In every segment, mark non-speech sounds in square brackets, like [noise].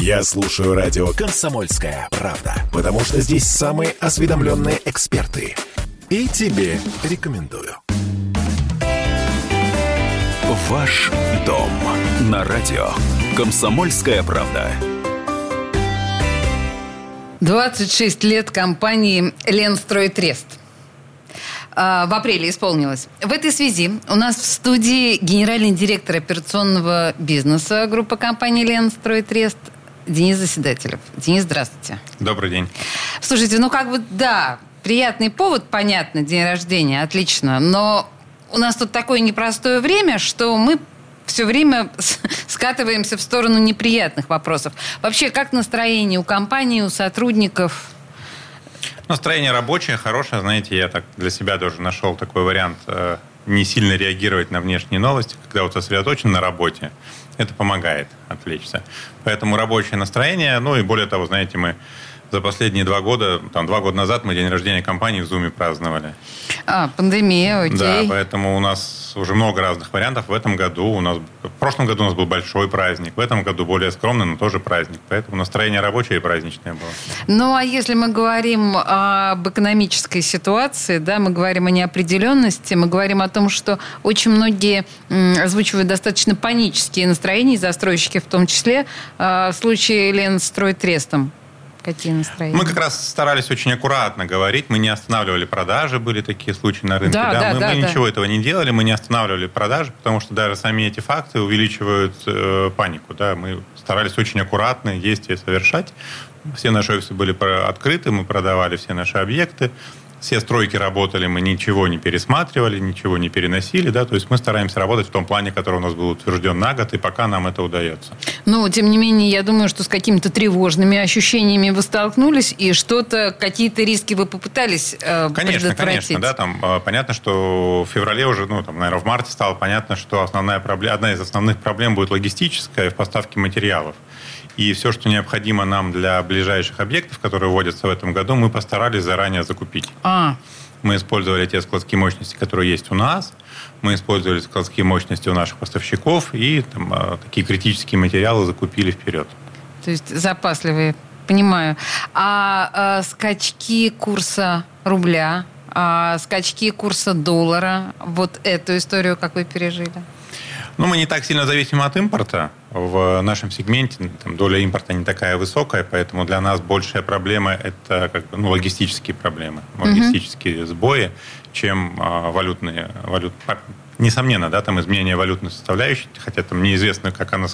Я слушаю радио «Комсомольская правда», потому что здесь самые осведомленные эксперты. И тебе рекомендую. Ваш дом на радио «Комсомольская правда». 26 лет компании «Ленстройтрест». А, в апреле исполнилось. В этой связи у нас в студии генеральный директор операционного бизнеса группы компании «Ленстройтрест» Денис Заседателев. Денис, здравствуйте. Добрый день. Слушайте, ну как бы да, приятный повод, понятно, день рождения, отлично, но у нас тут такое непростое время, что мы все время скатываемся в сторону неприятных вопросов. Вообще, как настроение у компании, у сотрудников? Настроение рабочее, хорошее. Знаете, я так для себя тоже нашел такой вариант э, не сильно реагировать на внешние новости, когда вот сосредоточен на работе. Это помогает отвлечься. Поэтому рабочее настроение, ну и более того, знаете, мы за последние два года, там, два года назад мы день рождения компании в Зуме праздновали. А, пандемия, окей. Да, поэтому у нас уже много разных вариантов. В этом году у нас, в прошлом году у нас был большой праздник, в этом году более скромный, но тоже праздник. Поэтому настроение рабочее и праздничное было. Ну, а если мы говорим об экономической ситуации, да, мы говорим о неопределенности, мы говорим о том, что очень многие озвучивают достаточно панические настроения, застройщики в том числе, а, в случае Ленстройтрестом. Какие настроения? Мы как раз старались очень аккуратно говорить. Мы не останавливали продажи, были такие случаи на рынке. Да, да, мы, да, мы да. ничего этого не делали, мы не останавливали продажи, потому что даже сами эти факты увеличивают э, панику. Да? Мы старались очень аккуратные действия совершать. Все наши офисы были открыты, мы продавали все наши объекты все стройки работали, мы ничего не пересматривали, ничего не переносили, да, то есть мы стараемся работать в том плане, который у нас был утвержден на год, и пока нам это удается. Ну, тем не менее, я думаю, что с какими-то тревожными ощущениями вы столкнулись, и что-то, какие-то риски вы попытались э, Конечно, конечно, да, там э, понятно, что в феврале уже, ну, там, наверное, в марте стало понятно, что основная проблема, одна из основных проблем будет логистическая в поставке материалов. И все, что необходимо нам для ближайших объектов, которые вводятся в этом году, мы постарались заранее закупить. А. Мы использовали те складские мощности, которые есть у нас. Мы использовали складские мощности у наших поставщиков и там, а, такие критические материалы закупили вперед. То есть запасливые, понимаю. А, а скачки курса рубля, а скачки курса доллара, вот эту историю как вы пережили? Ну, мы не так сильно зависим от импорта. В нашем сегменте там, доля импорта не такая высокая, поэтому для нас большая проблема – это как бы, ну, логистические проблемы, логистические mm-hmm. сбои, чем а, валютные. Валют... Несомненно, да, там изменение валютной составляющей, хотя там неизвестно, как она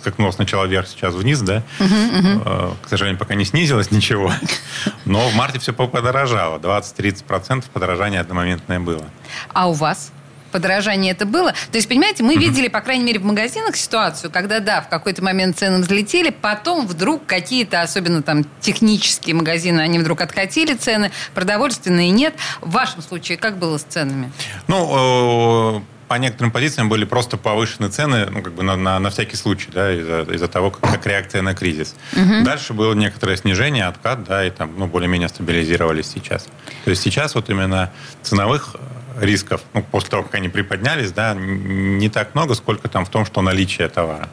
скакнула сначала вверх, сейчас вниз, да. Uh-huh, uh-huh. К сожалению, пока не снизилось ничего. [laughs] Но в марте все подорожало. 20-30% подорожания одномоментное было. А у вас? Подорожание это было. То есть, понимаете, мы видели, по крайней мере, в магазинах ситуацию, когда, да, в какой-то момент цены взлетели, потом вдруг какие-то, особенно там технические магазины, они вдруг откатили цены, продовольственные нет. В вашем случае как было с ценами? Ну, э, по некоторым позициям были просто повышены цены, ну, как бы на, на, на всякий случай, да, из-за, из того, как, как реакция на кризис. Угу. Дальше было некоторое снижение, откат, да, и там, ну, более-менее стабилизировались сейчас. То есть сейчас вот именно ценовых рисков, ну, после того, как они приподнялись, да, не так много, сколько там в том, что наличие товара.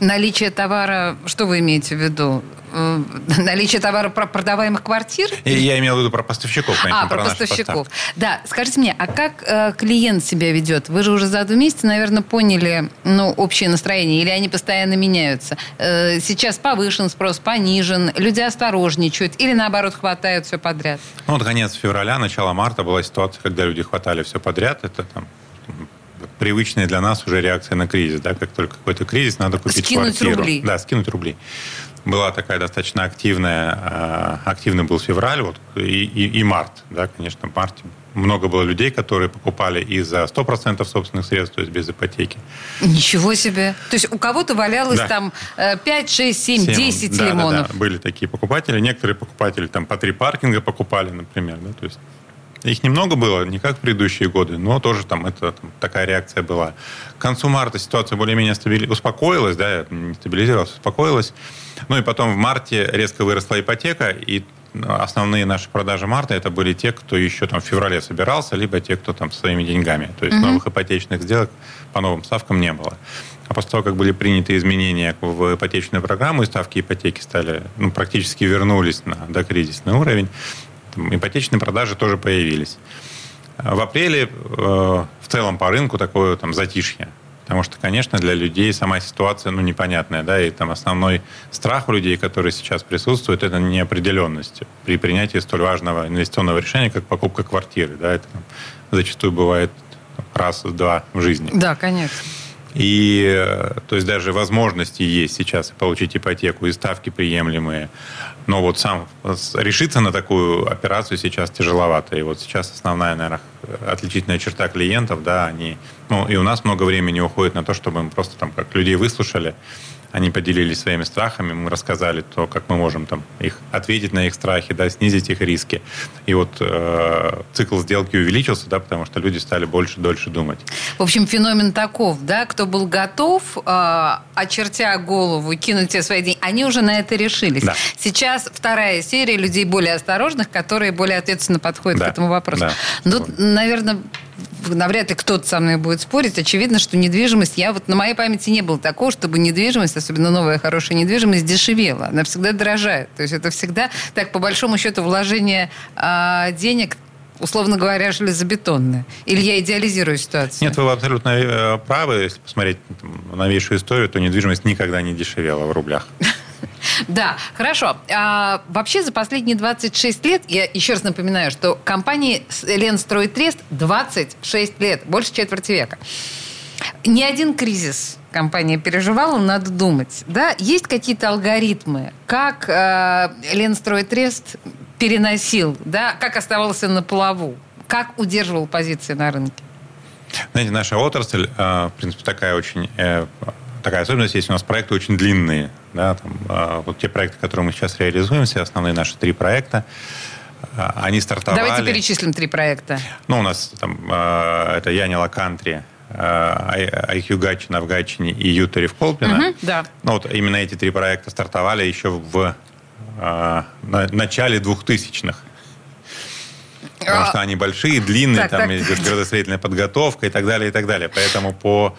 Наличие товара, что вы имеете в виду? Э, [laughs] наличие товара про продаваемых квартир? Я имел в виду про поставщиков, конечно. А, про, про поставщиков. Да, скажите мне, а как э, клиент себя ведет? Вы же уже за два месяца, наверное, поняли ну, общее настроение, или они постоянно меняются? Э, сейчас повышен спрос, понижен, люди осторожничают, или наоборот хватают все подряд? Ну, вот конец февраля, начало марта была ситуация, когда люди хватали все подряд. Это там привычная для нас уже реакция на кризис. Да? Как только какой-то кризис, надо купить скинуть квартиру. Рубли. Да, скинуть рубли. Была такая достаточно активная, а, активный был февраль вот, и, и, и март. Да, конечно, в марте много было людей, которые покупали и за 100% собственных средств, то есть без ипотеки. Ничего себе. То есть у кого-то валялось да. там 5, 6, 7, 7 10 да, лимонов. Да, да, были такие покупатели. Некоторые покупатели там по три паркинга покупали, например. Да, то есть их немного было, не как в предыдущие годы, но тоже там это там, такая реакция была. К концу марта ситуация более-менее стабили... успокоилась, да, не стабилизировалась, успокоилась. Ну и потом в марте резко выросла ипотека, и основные наши продажи марта это были те, кто еще там в феврале собирался, либо те, кто там своими деньгами. То есть mm-hmm. новых ипотечных сделок по новым ставкам не было. А после того, как были приняты изменения в ипотечную программу, и ставки ипотеки стали, ну, практически вернулись на докризисный уровень, там, ипотечные продажи тоже появились. В апреле э, в целом по рынку такое там затишье. Потому что, конечно, для людей сама ситуация ну, непонятная, да, и там основной страх у людей, который сейчас присутствует, это неопределенность при принятии столь важного инвестиционного решения, как покупка квартиры, да, это там, зачастую бывает раз-два в жизни. Да, конечно. И, э, то есть, даже возможности есть сейчас получить ипотеку, и ставки приемлемые. Но вот сам решиться на такую операцию сейчас тяжеловато. И вот сейчас основная, наверное, отличительная черта клиентов, да, они... Ну, и у нас много времени уходит на то, чтобы мы просто там как людей выслушали, они поделились своими страхами, мы рассказали то, как мы можем там их ответить на их страхи, да, снизить их риски. И вот э, цикл сделки увеличился, да, потому что люди стали больше, дольше думать. В общем, феномен таков, да, кто был готов, э, очертя голову, кинуть все свои деньги, они уже на это решились. Да. Сейчас вторая серия людей более осторожных, которые более ответственно подходят да. к этому вопросу. Да. Ну, наверное, навряд ли кто-то со мной будет спорить. Очевидно, что недвижимость... Я вот на моей памяти не было такого, чтобы недвижимость, особенно новая хорошая недвижимость, дешевела. Она всегда дорожает. То есть это всегда, так по большому счету, вложение э, денег условно говоря, железобетонное? Или я идеализирую ситуацию? Нет, вы абсолютно э, правы. Если посмотреть новейшую историю, то недвижимость никогда не дешевела в рублях. [laughs] Да, хорошо. А, вообще за последние 26 лет, я еще раз напоминаю, что компании Ленстройтрест 26 лет, больше четверти века. Ни один кризис компания переживала, надо думать. Да? Есть какие-то алгоритмы, как э, Ленстройтрест переносил, да? как оставался на плаву, как удерживал позиции на рынке? Знаете, наша отрасль, э, в принципе, такая очень э, такая особенность есть. У нас проекты очень длинные. Да, там, э, вот те проекты, которые мы сейчас реализуем, все основные наши три проекта, э, они стартовали... Давайте перечислим три проекта. Ну, у нас там э, это Янила Кантри, IQ Гатчина в Гатчине и Ютари в Колпино. Угу, да. Ну, вот именно эти три проекта стартовали еще в на начале 2000-х. Потому а... что они большие, длинные, так, там так. идет градостроительная подготовка и так далее, и так далее. Поэтому по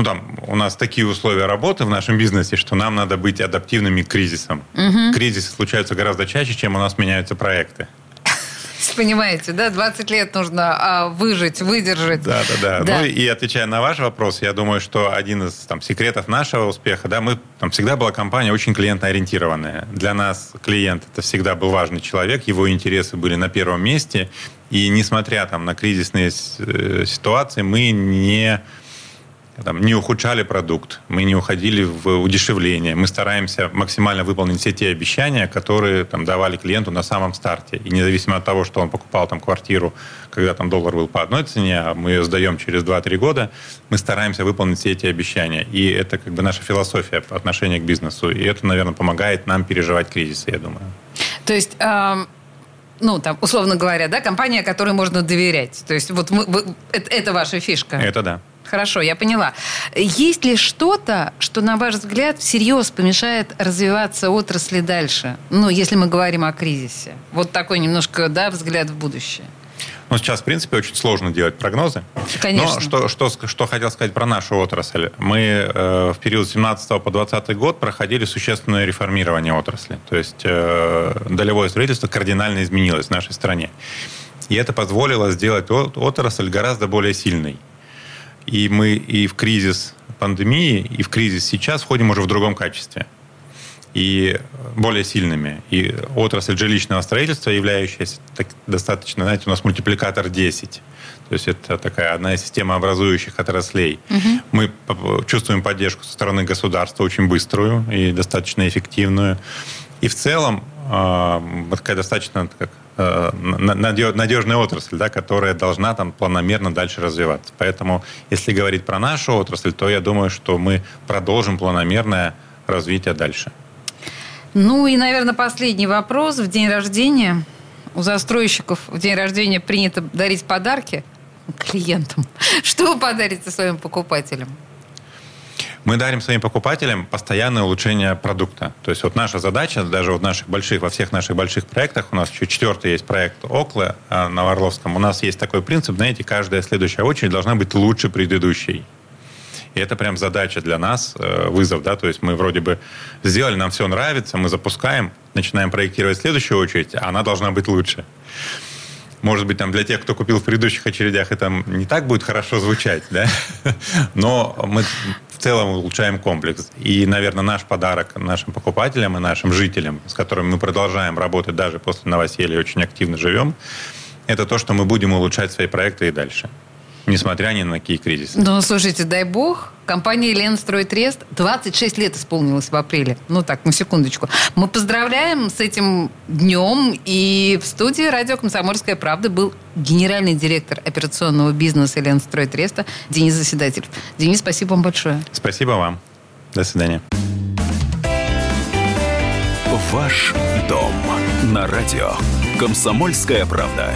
ну там у нас такие условия работы в нашем бизнесе, что нам надо быть адаптивными к кризисам. Угу. Кризисы случаются гораздо чаще, чем у нас меняются проекты. [laughs] Понимаете, да, 20 лет нужно а, выжить, выдержать. Да, да, да, да. Ну и отвечая на ваш вопрос, я думаю, что один из там, секретов нашего успеха, да, мы там всегда была компания очень клиентоориентированная. Для нас клиент это всегда был важный человек, его интересы были на первом месте. И несмотря там на кризисные э, ситуации, мы не там, не ухудшали продукт, мы не уходили в удешевление. Мы стараемся максимально выполнить все те обещания, которые там, давали клиенту на самом старте. И независимо от того, что он покупал там, квартиру, когда там доллар был по одной цене, а мы ее сдаем через 2-3 года, мы стараемся выполнить все эти обещания. И это как бы наша философия по отношению к бизнесу. И это, наверное, помогает нам переживать кризисы, я думаю. То есть... Эм ну, там, условно говоря, да, компания, которой можно доверять. То есть вот мы, вы, это, это ваша фишка. Это да. Хорошо, я поняла. Есть ли что-то, что, на ваш взгляд, всерьез помешает развиваться отрасли дальше? Ну, если мы говорим о кризисе. Вот такой немножко, да, взгляд в будущее. Ну, сейчас, в принципе, очень сложно делать прогнозы. Конечно. Но что, что, что хотел сказать про нашу отрасль. Мы э, в период с 17 по 20 год проходили существенное реформирование отрасли. То есть э, долевое строительство кардинально изменилось в нашей стране. И это позволило сделать отрасль гораздо более сильной. И мы и в кризис пандемии, и в кризис сейчас входим уже в другом качестве. И более сильными. И отрасль жилищного строительства, являющаяся так, достаточно, знаете, у нас мультипликатор 10. То есть это такая одна из системообразующих отраслей. Угу. Мы чувствуем поддержку со стороны государства очень быструю и достаточно эффективную. И в целом такая достаточно как, Э, надежная отрасль, да, которая должна там планомерно дальше развиваться. Поэтому, если говорить про нашу отрасль, то я думаю, что мы продолжим планомерное развитие дальше. Ну и, наверное, последний вопрос. В день рождения у застройщиков в день рождения принято дарить подарки клиентам. [laughs] Что вы подарите своим покупателям? Мы дарим своим покупателям постоянное улучшение продукта. То есть вот наша задача, даже вот наших больших, во всех наших больших проектах, у нас еще четвертый есть проект Окла на Орловском, у нас есть такой принцип, знаете, каждая следующая очередь должна быть лучше предыдущей. И это прям задача для нас, э, вызов, да, то есть мы вроде бы сделали, нам все нравится, мы запускаем, начинаем проектировать следующую очередь, а она должна быть лучше. Может быть, там для тех, кто купил в предыдущих очередях, это не так будет хорошо звучать, да? [laughs] Но мы целом улучшаем комплекс. И, наверное, наш подарок нашим покупателям и нашим жителям, с которыми мы продолжаем работать даже после новоселья, очень активно живем, это то, что мы будем улучшать свои проекты и дальше несмотря ни на какие кризисы. Ну, слушайте, дай бог, компания «Ленстройтрест» 26 лет исполнилось в апреле. Ну так, на секундочку. Мы поздравляем с этим днем. И в студии радио «Комсомольская правда» был генеральный директор операционного бизнеса «Ленстройтреста» Денис Заседатель. Денис, спасибо вам большое. Спасибо вам. До свидания. Ваш дом на радио. Комсомольская правда.